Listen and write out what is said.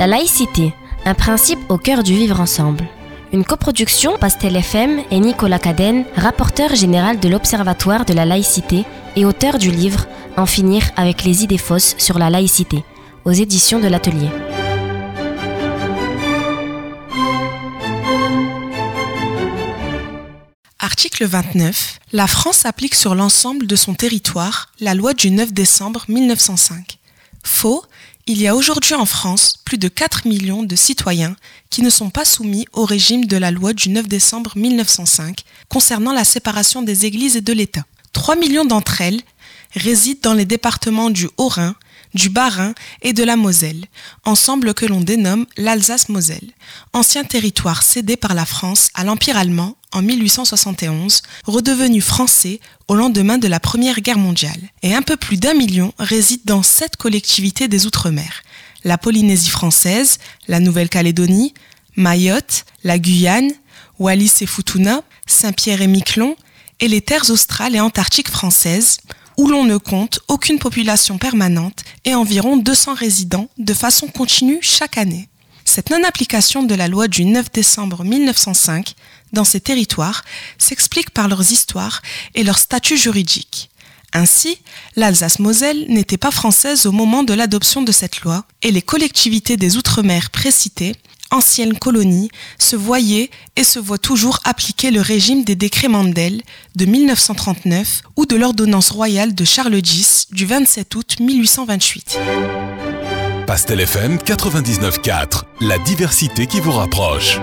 La laïcité, un principe au cœur du vivre ensemble. Une coproduction Pastel FM et Nicolas Cadenne, rapporteur général de l'Observatoire de la laïcité et auteur du livre En finir avec les idées fausses sur la laïcité, aux éditions de l'Atelier. Article 29. La France applique sur l'ensemble de son territoire la loi du 9 décembre 1905. Faux, il y a aujourd'hui en France plus de 4 millions de citoyens qui ne sont pas soumis au régime de la loi du 9 décembre 1905 concernant la séparation des églises et de l'État. 3 millions d'entre elles résident dans les départements du Haut-Rhin, du Bas-Rhin et de la Moselle, ensemble que l'on dénomme l'Alsace-Moselle, ancien territoire cédé par la France à l'Empire allemand en 1871, redevenu français au lendemain de la Première Guerre mondiale. Et un peu plus d'un million résident dans sept collectivités des Outre-mer. La Polynésie française, la Nouvelle-Calédonie, Mayotte, la Guyane, Wallis et Futuna, Saint-Pierre et Miquelon, et les terres australes et antarctiques françaises, où l'on ne compte aucune population permanente et environ 200 résidents de façon continue chaque année. Cette non-application de la loi du 9 décembre 1905 dans ces territoires s'explique par leurs histoires et leur statut juridique. Ainsi, l'Alsace-Moselle n'était pas française au moment de l'adoption de cette loi et les collectivités des Outre-mer précitées, anciennes colonies, se voyaient et se voient toujours appliquer le régime des décrets Mandel de 1939 ou de l'ordonnance royale de Charles X du 27 août 1828. Pastel FM 99.4, la diversité qui vous rapproche.